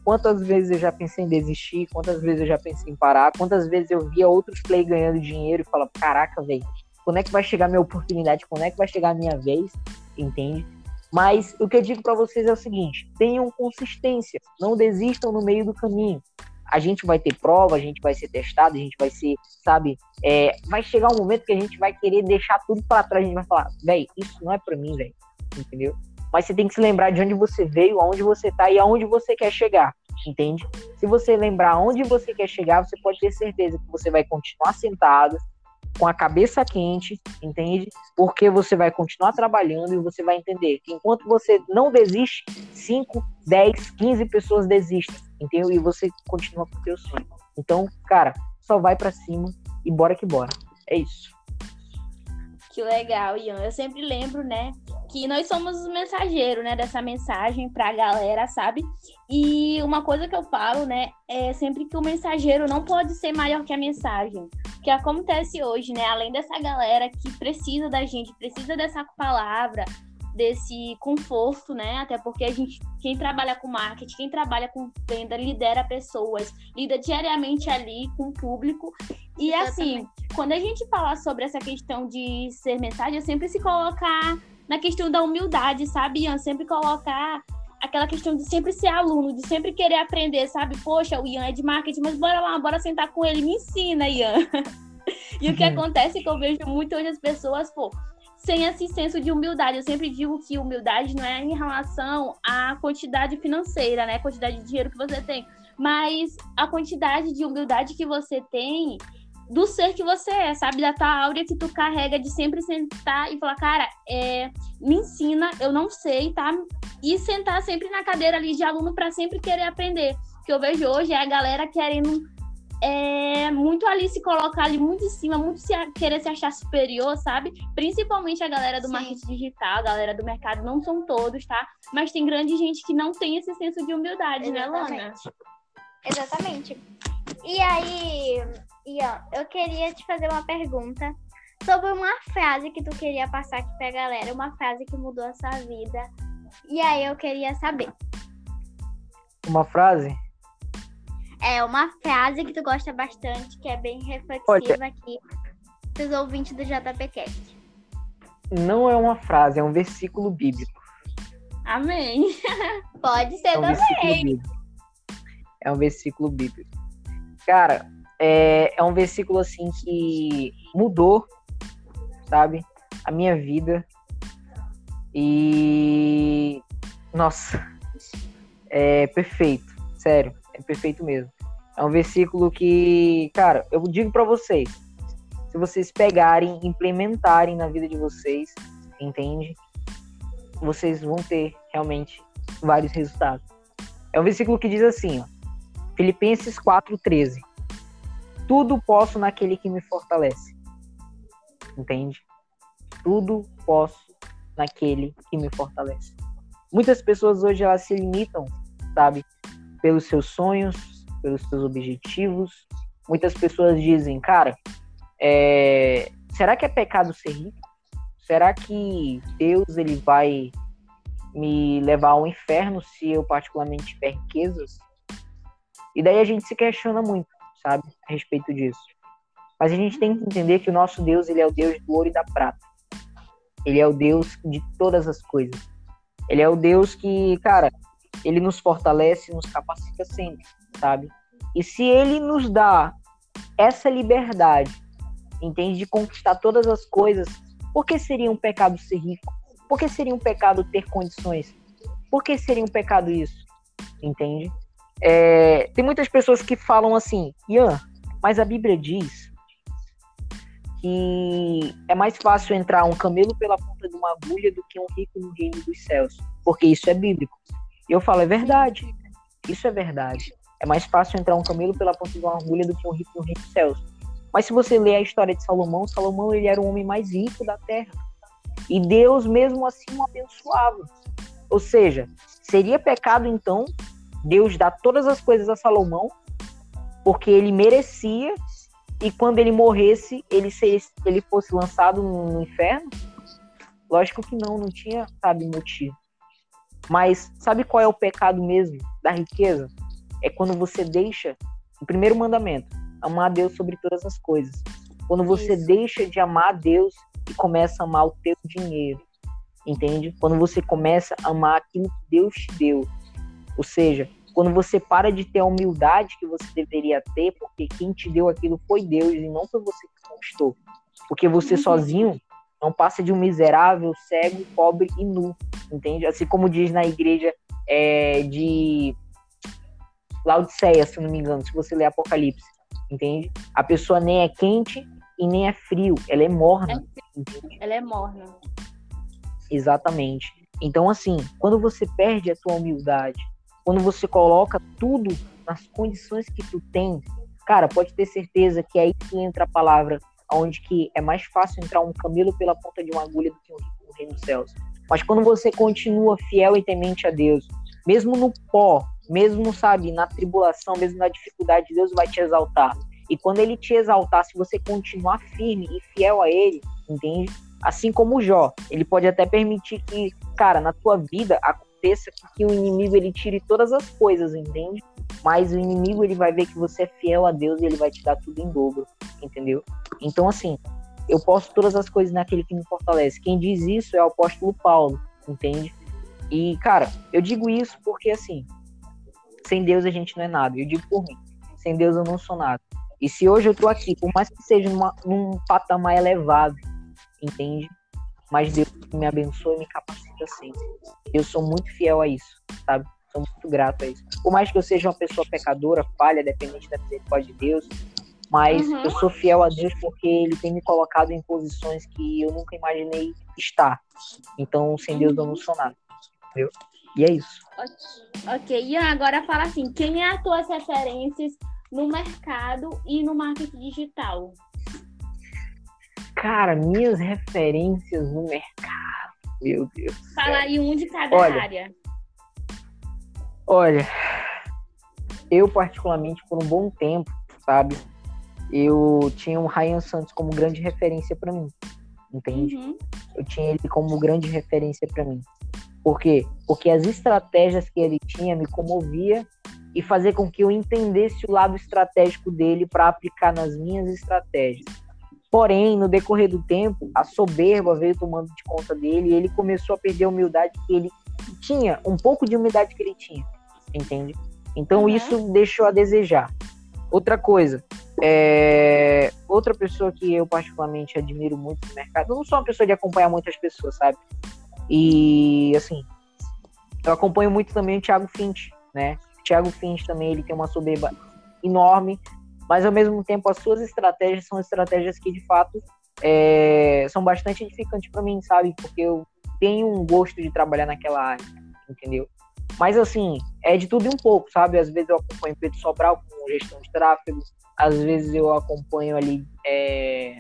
Quantas vezes eu já pensei em desistir, quantas vezes eu já pensei em parar, quantas vezes eu via outros play ganhando dinheiro e falava, caraca, velho, quando é que vai chegar minha oportunidade, quando é que vai chegar a minha vez, entende? Mas o que eu digo para vocês é o seguinte: tenham consistência, não desistam no meio do caminho. A gente vai ter prova, a gente vai ser testado, a gente vai ser, sabe? É, vai chegar um momento que a gente vai querer deixar tudo para trás, a gente vai falar, velho, isso não é para mim, velho, entendeu? mas você tem que se lembrar de onde você veio, aonde você está e aonde você quer chegar, entende? Se você lembrar aonde você quer chegar, você pode ter certeza que você vai continuar sentado, com a cabeça quente, entende? Porque você vai continuar trabalhando e você vai entender que enquanto você não desiste, 5, 10, 15 pessoas desistem, entendeu? E você continua com o seu sonho. Então, cara, só vai para cima e bora que bora. É isso. Que legal, Ian. Eu sempre lembro, né, que nós somos os mensageiros, né, dessa mensagem para a galera, sabe? E uma coisa que eu falo, né, é sempre que o mensageiro não pode ser maior que a mensagem. O que acontece hoje, né, além dessa galera que precisa da gente, precisa dessa palavra, desse conforto, né? Até porque a gente, quem trabalha com marketing, quem trabalha com venda, lidera pessoas, lida diariamente ali com o público. E assim, quando a gente falar sobre essa questão de ser mensagem, é sempre se colocar na questão da humildade, sabe, Ian? Sempre colocar aquela questão de sempre ser aluno, de sempre querer aprender, sabe? Poxa, o Ian é de marketing, mas bora lá, bora sentar com ele, me ensina, Ian. e o que uhum. acontece é que eu vejo muito hoje as pessoas, pô, sem esse senso de humildade. Eu sempre digo que humildade não é em relação à quantidade financeira, né? Quantidade de dinheiro que você tem, mas a quantidade de humildade que você tem do ser que você é, sabe? Da tua áurea que tu carrega de sempre sentar e falar, cara, é, me ensina, eu não sei, tá? E sentar sempre na cadeira ali de aluno para sempre querer aprender. O que eu vejo hoje é a galera querendo é, muito ali se colocar ali muito em cima, muito se, querer se achar superior, sabe? Principalmente a galera do Sim. marketing digital, a galera do mercado, não são todos, tá? Mas tem grande gente que não tem esse senso de humildade, Exatamente. né, Lana? Exatamente. E aí, Ian, eu queria te fazer uma pergunta sobre uma frase que tu queria passar aqui pra galera, uma frase que mudou a sua vida. E aí eu queria saber. Uma frase? É uma frase que tu gosta bastante, que é bem reflexiva aqui pros ouvintes do JPCast. Não é uma frase, é um versículo bíblico. Amém. Pode ser é um também. É um versículo bíblico. Cara, é, é um versículo assim que mudou, sabe, a minha vida. E nossa, é perfeito, sério, é perfeito mesmo. É um versículo que, cara, eu digo para vocês, se vocês pegarem, implementarem na vida de vocês, entende? Vocês vão ter realmente vários resultados. É um versículo que diz assim, ó, Filipenses 4:13 tudo posso naquele que me fortalece. Entende? Tudo posso naquele que me fortalece. Muitas pessoas hoje elas se limitam, sabe, pelos seus sonhos, pelos seus objetivos. Muitas pessoas dizem, cara, é... será que é pecado ser rico? Será que Deus ele vai me levar ao inferno se eu particularmente tiver riquezas? E daí a gente se questiona muito sabe, a respeito disso. Mas a gente tem que entender que o nosso Deus, ele é o Deus do ouro e da prata. Ele é o Deus de todas as coisas. Ele é o Deus que, cara, ele nos fortalece, nos capacita sempre, sabe? E se ele nos dá essa liberdade, entende, de conquistar todas as coisas, por que seria um pecado ser rico? Por que seria um pecado ter condições? Por que seria um pecado isso? Entende? É, tem muitas pessoas que falam assim, Ian, mas a Bíblia diz que é mais fácil entrar um camelo pela ponta de uma agulha do que um rico no reino dos céus, porque isso é bíblico. E eu falo, é verdade. Isso é verdade. É mais fácil entrar um camelo pela ponta de uma agulha do que um rico no dos céus. Mas se você ler a história de Salomão, Salomão ele era o homem mais rico da terra. E Deus mesmo assim o abençoava. Ou seja, seria pecado então Deus dá todas as coisas a Salomão, porque ele merecia, e quando ele morresse, ele, se, ele fosse lançado no inferno? Lógico que não, não tinha, sabe, motivo. Mas sabe qual é o pecado mesmo da riqueza? É quando você deixa o primeiro mandamento, amar a Deus sobre todas as coisas. Quando você Isso. deixa de amar a Deus e começa a amar o teu dinheiro, entende? Quando você começa a amar aquilo que Deus te deu, ou seja, quando você para de ter a humildade que você deveria ter, porque quem te deu aquilo foi Deus e não foi você que conquistou. Porque você uhum. sozinho não passa de um miserável, cego, pobre e nu, entende? Assim como diz na igreja é, de Laodiceia, se não me engano, se você ler Apocalipse, entende? A pessoa nem é quente e nem é frio, ela é morna. É ela é morna. Exatamente. Então, assim, quando você perde a tua humildade, quando você coloca tudo nas condições que tu tem, cara, pode ter certeza que é aí que entra a palavra onde que é mais fácil entrar um camelo pela ponta de uma agulha do que um reino dos céus. Mas quando você continua fiel e temente a Deus, mesmo no pó, mesmo, sabe, na tribulação, mesmo na dificuldade, Deus vai te exaltar. E quando ele te exaltar, se você continuar firme e fiel a ele, entende? Assim como Jó, ele pode até permitir que, cara, na tua vida aconteça que o inimigo ele tire todas as coisas, entende? Mas o inimigo ele vai ver que você é fiel a Deus e ele vai te dar tudo em dobro, entendeu? Então assim, eu posso todas as coisas naquele que me fortalece. Quem diz isso é o apóstolo Paulo, entende? E cara, eu digo isso porque assim, sem Deus a gente não é nada. Eu digo por mim, sem Deus eu não sou nada. E se hoje eu tô aqui, por mais que seja numa, num patamar elevado, entende? Mas Deus me abençoa e me capacita sempre. Eu sou muito fiel a isso, sabe? Sou muito grato a isso. Por mais que eu seja uma pessoa pecadora, falha, dependente da misericórdia de Deus, mas uhum. eu sou fiel a Deus porque Ele tem me colocado em posições que eu nunca imaginei estar. Então, sem Deus eu não sou nada, entendeu? E é isso. Ok, e agora fala assim, quem é as tuas referências no mercado e no marketing digital? Cara, minhas referências no mercado. Meu Deus. Fala aí um de cada olha, área. Olha, eu particularmente por um bom tempo, sabe? Eu tinha o Ryan Santos como grande referência para mim. Entende? Uhum. Eu tinha ele como grande referência para mim. Por quê? Porque as estratégias que ele tinha me comovia e fazer com que eu entendesse o lado estratégico dele para aplicar nas minhas estratégias. Porém, no decorrer do tempo, a soberba veio tomando de conta dele e ele começou a perder a humildade que ele tinha, um pouco de humildade que ele tinha, entende? Então uhum. isso deixou a desejar. Outra coisa, é... outra pessoa que eu particularmente admiro muito no mercado, eu não sou uma pessoa de acompanhar muitas pessoas, sabe? E assim, eu acompanho muito também o Thiago Finch, né? O Thiago Finch também ele tem uma soberba enorme, mas ao mesmo tempo as suas estratégias são estratégias que de fato é, são bastante edificantes para mim, sabe? Porque eu tenho um gosto de trabalhar naquela área, entendeu? Mas assim, é de tudo e um pouco, sabe? Às vezes eu acompanho Pedro Sobral com gestão de tráfego, às vezes eu acompanho ali é...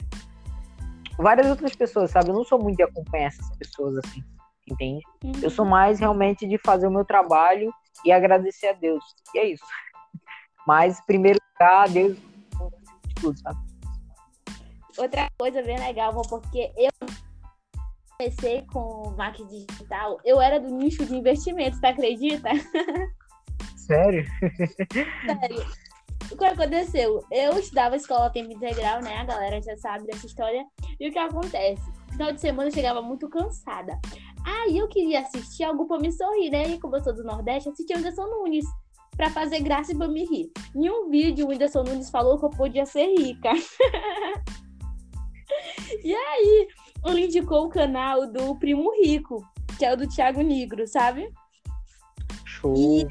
várias outras pessoas, sabe? Eu não sou muito de acompanhar essas pessoas assim, entende? Uhum. Eu sou mais realmente de fazer o meu trabalho e agradecer a Deus. E é isso. Mas, primeiro lugar, Deus de tudo, sabe? Outra coisa bem legal, porque eu comecei com marketing digital, eu era do nicho de investimentos, tá acredita? Sério? Sério. O que aconteceu? Eu estudava escola tempo integral, né? A galera já sabe dessa história. E o que acontece? No final de semana eu chegava muito cansada. Aí eu queria assistir algo pra me sorrir, né? E como eu sou do Nordeste, assisti o Anderson Nunes para fazer graça e pra me rir. Em um vídeo, o Whindersson Nunes falou que eu podia ser rica. e aí, ele indicou o canal do Primo Rico, que é o do Thiago Negro, sabe? Show. E,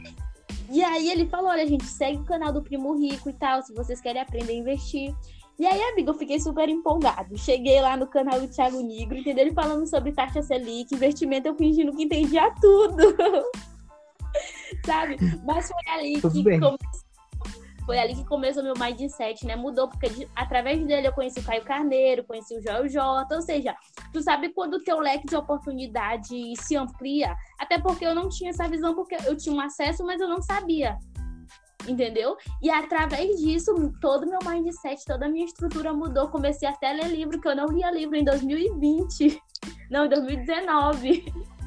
e aí ele falou, olha, gente, segue o canal do Primo Rico e tal, se vocês querem aprender a investir. E aí, amiga, eu fiquei super empolgado. Cheguei lá no canal do Thiago Negro, entendeu? Ele falando sobre taxa Selic, investimento, eu fingindo que entendia tudo. Sabe? Mas foi ali Tudo que começou, foi ali que começou meu mindset, né? Mudou, porque de, através dele eu conheci o Caio Carneiro, conheci o Joel Jota, ou seja, tu sabe quando o teu leque de oportunidade se amplia, até porque eu não tinha essa visão, porque eu tinha um acesso, mas eu não sabia. Entendeu? E através disso, todo meu mindset, toda a minha estrutura mudou. Comecei até a ler livro, que eu não lia livro em 2020. Não, em 2019.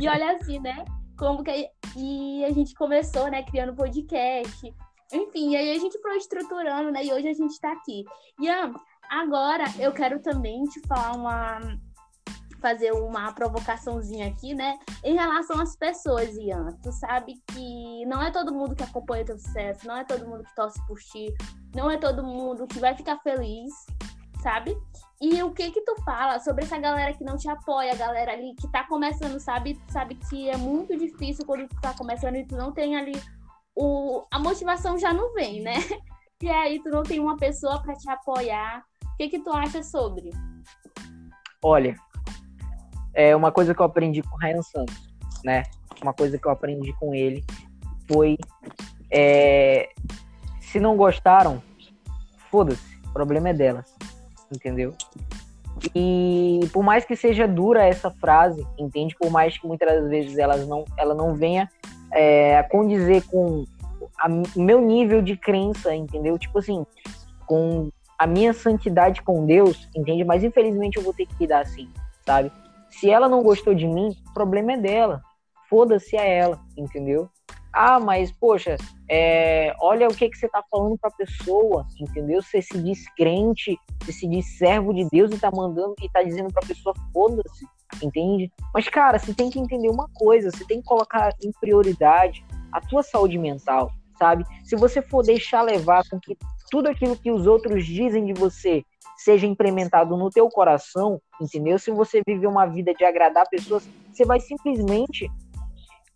E olha assim, né? Como que e a gente começou, né, criando podcast. Enfim, e aí a gente foi estruturando, né? E hoje a gente está aqui. Ian, agora eu quero também te falar uma fazer uma provocaçãozinha aqui, né? Em relação às pessoas, Ian. Tu sabe que não é todo mundo que acompanha teu sucesso, não é todo mundo que torce por ti, não é todo mundo que vai ficar feliz, sabe? E o que que tu fala sobre essa galera que não te apoia, a galera ali que tá começando, sabe? Sabe que é muito difícil quando tu tá começando e tu não tem ali o... a motivação já não vem, né? e aí tu não tem uma pessoa para te apoiar. O que que tu acha sobre? Olha, é uma coisa que eu aprendi com o Ryan Santos, né? Uma coisa que eu aprendi com ele foi é, se não gostaram, foda-se, o problema é delas, entendeu? E por mais que seja dura essa frase, entende? Por mais que muitas vezes elas não, ela não venha é, a condizer com o meu nível de crença, entendeu? Tipo assim, com a minha santidade com Deus, entende? Mas infelizmente eu vou ter que lidar assim, sabe? Se ela não gostou de mim, o problema é dela. Foda-se a ela, entendeu? Ah, mas, poxa, é, olha o que, que você tá falando pra pessoa, entendeu? Você se diz crente, você se diz servo de Deus e tá mandando e tá dizendo pra pessoa, foda-se, entende? Mas, cara, você tem que entender uma coisa, você tem que colocar em prioridade a tua saúde mental, sabe? Se você for deixar levar com que tudo aquilo que os outros dizem de você seja implementado no teu coração, entendeu? Se você viver uma vida de agradar pessoas, você vai simplesmente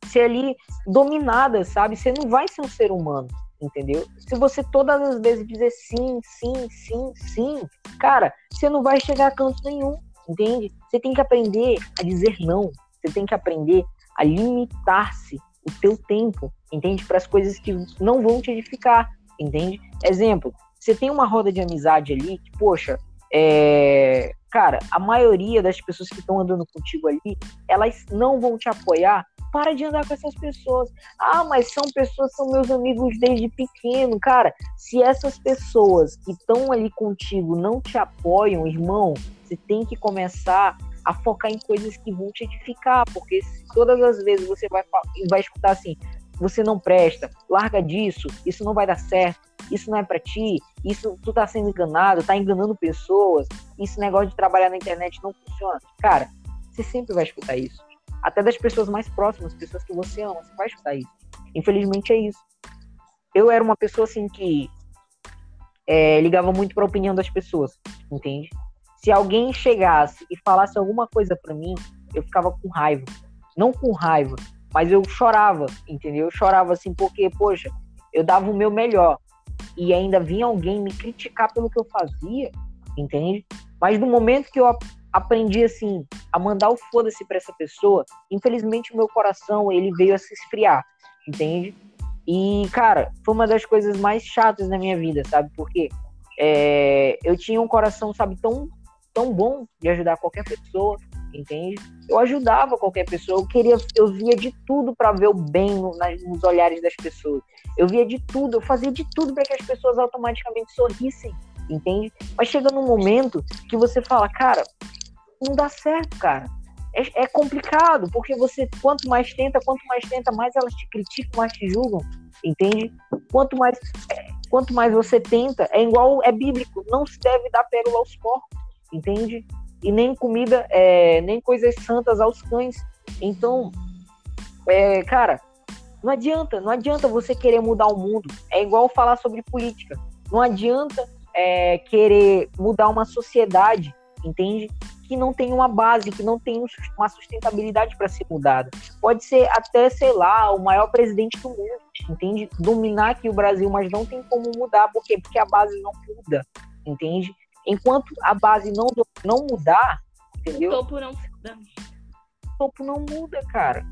ser ali dominada, sabe? Você não vai ser um ser humano, entendeu? Se você todas as vezes dizer sim, sim, sim, sim, cara, você não vai chegar a canto nenhum, entende? Você tem que aprender a dizer não. Você tem que aprender a limitar-se o teu tempo, entende? Para as coisas que não vão te edificar, entende? Exemplo, você tem uma roda de amizade ali que, poxa, é... cara, a maioria das pessoas que estão andando contigo ali, elas não vão te apoiar para de andar com essas pessoas. Ah, mas são pessoas, são meus amigos desde pequeno. Cara, se essas pessoas que estão ali contigo não te apoiam, irmão, você tem que começar a focar em coisas que vão te edificar, porque todas as vezes você vai, vai escutar assim, você não presta, larga disso, isso não vai dar certo, isso não é para ti, isso tu tá sendo enganado, tá enganando pessoas, esse negócio de trabalhar na internet não funciona. Cara, você sempre vai escutar isso até das pessoas mais próximas, pessoas que você ama, você vai escutar isso. Infelizmente é isso. Eu era uma pessoa assim que é, ligava muito para a opinião das pessoas, entende? Se alguém chegasse e falasse alguma coisa para mim, eu ficava com raiva. Não com raiva, mas eu chorava, entendeu? Eu chorava assim porque, poxa, eu dava o meu melhor e ainda vinha alguém me criticar pelo que eu fazia, entende? Mas no momento que eu aprendi assim a mandar o foda-se para essa pessoa, infelizmente o meu coração ele veio a se esfriar, entende? E cara, foi uma das coisas mais chatas na minha vida, sabe? Porque é, eu tinha um coração, sabe, tão tão bom de ajudar qualquer pessoa, entende? Eu ajudava qualquer pessoa, eu queria, eu via de tudo para ver o bem no, nas, nos olhares das pessoas. Eu via de tudo, eu fazia de tudo para que as pessoas automaticamente sorrissem, entende? Mas chega num momento que você fala, cara, não dá certo, cara. É, é, complicado, porque você, quanto mais tenta, quanto mais tenta, mais elas te criticam, mais te julgam, entende? Quanto mais, é, quanto mais você tenta, é igual, é bíblico, não se deve dar pérola aos porcos, entende? E nem comida, é, nem coisas santas aos cães. Então, é, cara, não adianta, não adianta você querer mudar o mundo. É igual falar sobre política. Não adianta é, querer mudar uma sociedade, entende? Que não tem uma base, que não tem uma sustentabilidade para ser mudada. Pode ser até, sei lá, o maior presidente do mundo, entende? Dominar aqui o Brasil, mas não tem como mudar. Por quê? Porque a base não muda, entende? Enquanto a base não, não mudar, entendeu? O topo não muda. O topo não muda, cara.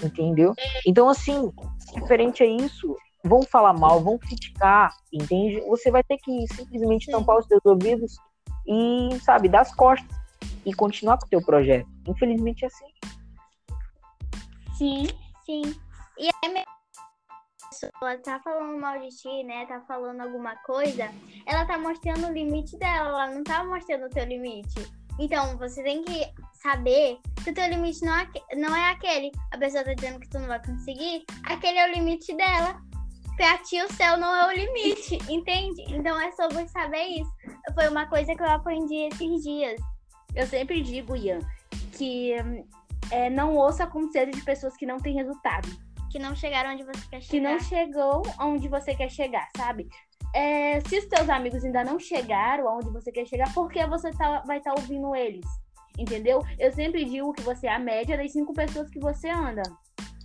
Entendeu? Então, assim, diferente a isso, vão falar mal, vão criticar, entende? Você vai ter que simplesmente tampar os seus ouvidos e, sabe, dar as costas e continuar com o teu projeto. Infelizmente é assim. Sim. Sim. E é mesmo pessoa tá falando mal de ti, né? Tá falando alguma coisa, ela tá mostrando o limite dela, ela não tá mostrando o teu limite. Então, você tem que saber que o teu limite não é, não é aquele. A pessoa tá dizendo que tu não vai conseguir, aquele é o limite dela. Pra ti, o céu não é o limite, entende? Então, é sobre saber isso. Foi uma coisa que eu aprendi esses dias. Eu sempre digo, Ian, que é, não ouça conselhos de pessoas que não têm resultado. Que não chegaram onde você quer chegar. Que não chegou onde você quer chegar, sabe? É, se os teus amigos ainda não chegaram aonde você quer chegar, por que você tá, vai estar tá ouvindo eles? Entendeu? Eu sempre digo que você é a média das cinco pessoas que você anda.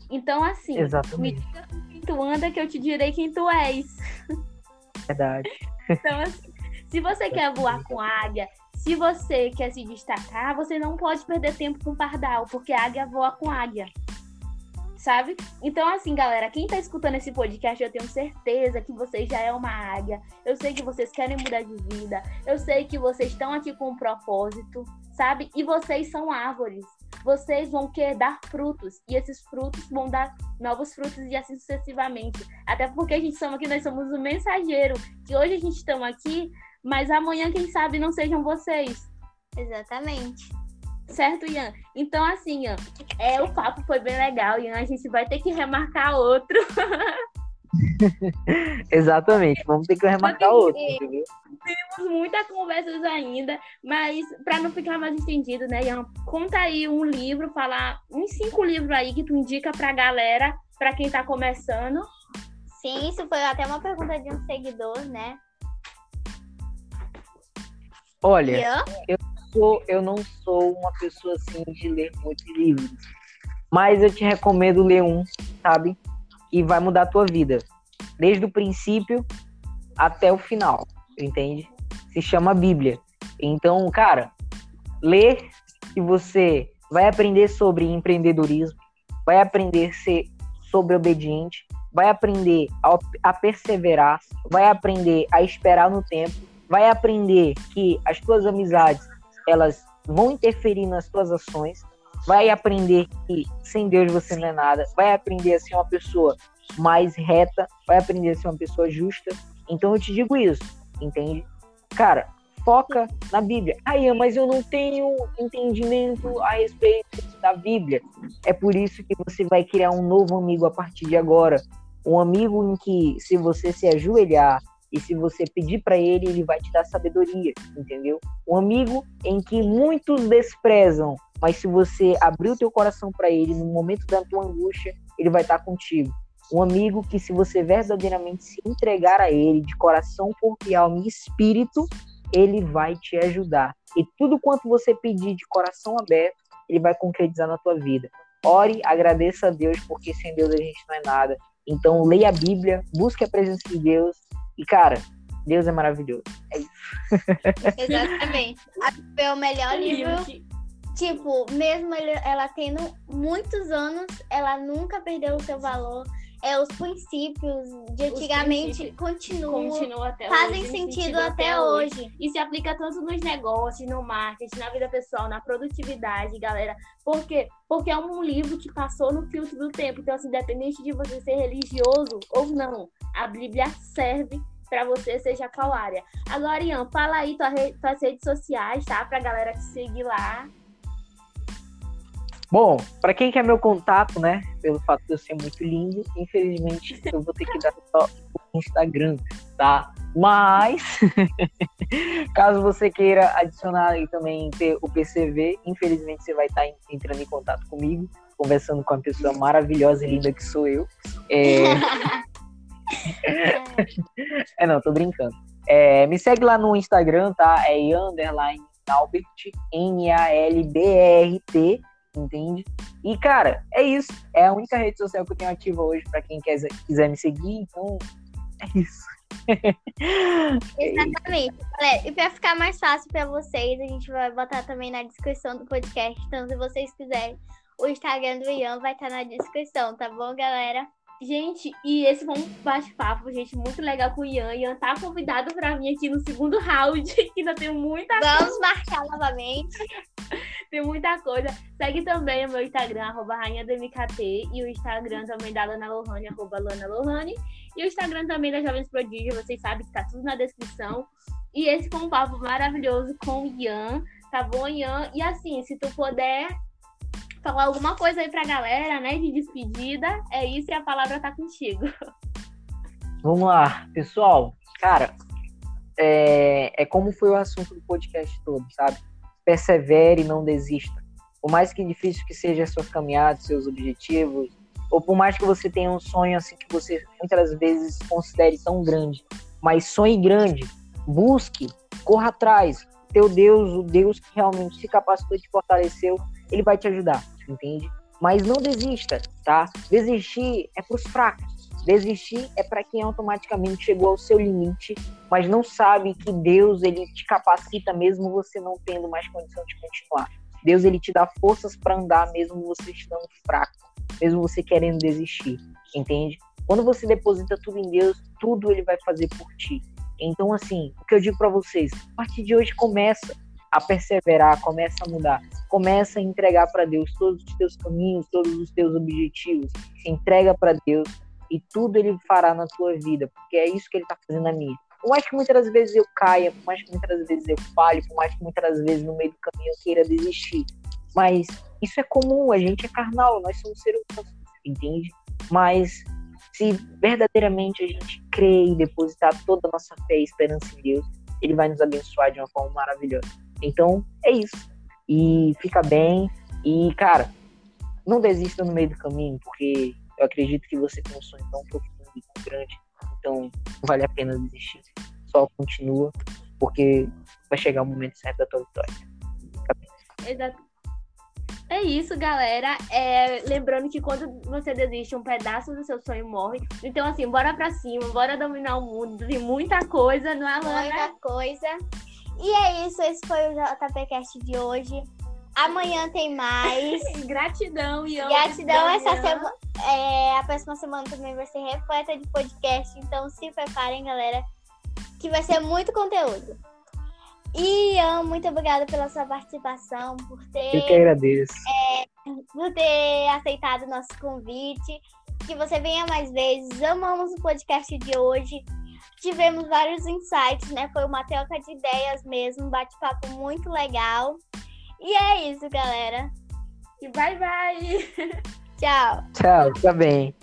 Então, assim, Exatamente. me diga com quem tu anda que eu te direi quem tu és. Verdade. Então, assim, se você quer voar com águia, se você quer se destacar, você não pode perder tempo com pardal, porque águia voa com águia. Sabe? Então, assim, galera, quem tá escutando esse podcast, eu tenho certeza que vocês já é uma águia. Eu sei que vocês querem mudar de vida. Eu sei que vocês estão aqui com um propósito, sabe? E vocês são árvores. Vocês vão querer dar frutos. E esses frutos vão dar novos frutos e assim sucessivamente. Até porque a gente chama que nós somos o mensageiro. Que hoje a gente está aqui, mas amanhã, quem sabe, não sejam vocês. Exatamente. Certo, Ian? Então, assim, Ian, é, o papo foi bem legal, Ian. A gente vai ter que remarcar outro. Exatamente, vamos ter que remarcar outro? Temos muitas conversas ainda, mas para não ficar mais estendido, né, Ian? Conta aí um livro, falar uns cinco livros aí que tu indica pra galera, pra quem tá começando. Sim, isso foi até uma pergunta de um seguidor, né? Olha, Ian? eu sou, eu não sou uma pessoa assim de ler muitos livros. Mas eu te recomendo ler um, sabe? Que vai mudar a tua vida. Desde o princípio até o final, entende? Se chama Bíblia. Então, cara, lê e você vai aprender sobre empreendedorismo, vai aprender a ser sobre obediente, vai aprender a, a perseverar, vai aprender a esperar no tempo, vai aprender que as tuas amizades elas vão interferir nas suas ações, vai aprender que sem Deus você não é nada, vai aprender a ser uma pessoa mais reta, vai aprender a ser uma pessoa justa. Então eu te digo isso, entende? Cara, foca na Bíblia. Aí, mas eu não tenho entendimento a respeito da Bíblia. É por isso que você vai criar um novo amigo a partir de agora. Um amigo em que, se você se ajoelhar, e se você pedir para ele, ele vai te dar sabedoria, entendeu? Um amigo em que muitos desprezam, mas se você abrir o teu coração para ele no momento da tua angústia, ele vai estar contigo. Um amigo que se você verdadeiramente se entregar a ele de coração, corpo e alma e espírito, ele vai te ajudar. E tudo quanto você pedir de coração aberto, ele vai concretizar na tua vida. Ore, agradeça a Deus, porque sem Deus a gente não é nada. Então, leia a Bíblia, busque a presença de Deus e, cara, Deus é maravilhoso. É isso. Exatamente. É o melhor livro. Tipo, mesmo ela tendo muitos anos, ela nunca perdeu o seu valor. É, os princípios de antigamente princípios continuam, continua até fazem hoje, sentido, sentido até, até hoje. hoje. E se aplica tanto nos negócios, no marketing, na vida pessoal, na produtividade, galera. Por quê? Porque é um livro que passou no filtro do tempo. Então, assim, independente de você ser religioso ou não, a Bíblia serve para você, seja qual área. Agora, Ian, fala aí tua re... tuas redes sociais, tá? Pra galera te seguir lá. Bom, para quem quer meu contato, né, pelo fato de eu ser muito lindo, infelizmente eu vou ter que dar só o Instagram, tá? Mas, caso você queira adicionar e também ter o PCV, infelizmente você vai estar entrando em contato comigo, conversando com a pessoa maravilhosa e linda que sou eu. É... é, não, tô brincando. É, me segue lá no Instagram, tá? É underline Nalbert, N-A-L-B-R-T, entende? E, cara, é isso. É a única rede social que eu tenho ativa hoje para quem quer, quiser me seguir, então é isso. Exatamente. Galera, e para ficar mais fácil para vocês, a gente vai botar também na descrição do podcast. Então, se vocês quiserem, o Instagram do Ian vai estar na descrição, tá bom, galera? Gente, e esse foi um bate-papo, gente, muito legal com o Ian. Ian tá convidado para mim aqui no segundo round, que ainda tem muita Vamos marcar novamente. Tem muita coisa. Segue também o meu Instagram, arroba rainhadmkt, e o Instagram também da Lana Lohane, arroba Lana Lohane. E o Instagram também da Jovens Prodígio, vocês sabem que tá tudo na descrição. E esse foi um papo maravilhoso com o Ian, tá bom, Ian? E assim, se tu puder falar alguma coisa aí pra galera, né, de despedida, é isso e a palavra tá contigo. Vamos lá, pessoal. Cara, é, é como foi o assunto do podcast todo, sabe? Persevere e não desista. Por mais que difícil que seja a sua caminhada, seus objetivos, ou por mais que você tenha um sonho assim que você muitas vezes considere tão grande, mas sonhe grande, busque, corra atrás. Teu Deus, o Deus que realmente se capacitou e te fortaleceu, ele vai te ajudar entende? Mas não desista, tá? Desistir é pros fracos, Desistir é para quem automaticamente chegou ao seu limite, mas não sabe que Deus ele te capacita mesmo você não tendo mais condição de continuar. Deus ele te dá forças para andar mesmo você estando fraco, mesmo você querendo desistir, entende? Quando você deposita tudo em Deus, tudo ele vai fazer por ti. Então assim, o que eu digo para vocês, a partir de hoje começa a perseverar, começa a mudar, começa a entregar para Deus todos os teus caminhos, todos os teus objetivos, entrega para Deus e tudo ele fará na tua vida, porque é isso que ele está fazendo na minha. Por mais que muitas vezes eu caia, por mais que muitas vezes eu falhe, por mais que muitas vezes no meio do caminho eu queira desistir, mas isso é comum, a gente é carnal, nós somos seres humanos, entende? Mas se verdadeiramente a gente crer e depositar toda a nossa fé e esperança em Deus, ele vai nos abençoar de uma forma maravilhosa. Então, é isso. E fica bem. E, cara, não desista no meio do caminho, porque eu acredito que você tem um sonho tão profundo e tão grande. Então, vale a pena desistir. Só continua, porque vai chegar o momento certo da tua vitória. Exato. É isso, galera. É, lembrando que quando você desiste, um pedaço do seu sonho morre. Então, assim, bora pra cima, bora dominar o mundo. Tem muita coisa, não é, Lana? Muita coisa. E é isso, esse foi o JPCast de hoje. Amanhã tem mais. Gratidão, Ian. Gratidão. Essa semana. É, a próxima semana também vai ser repleta de podcast. Então se preparem, galera. Que vai ser muito conteúdo. E Ian, muito obrigada pela sua participação, por ter. Eu que agradeço. É, por ter aceitado o nosso convite. Que você venha mais vezes. Amamos o podcast de hoje tivemos vários insights, né? Foi uma troca de ideias mesmo, um bate-papo muito legal. E é isso, galera. E bye bye. Tchau. Tchau, fica bem.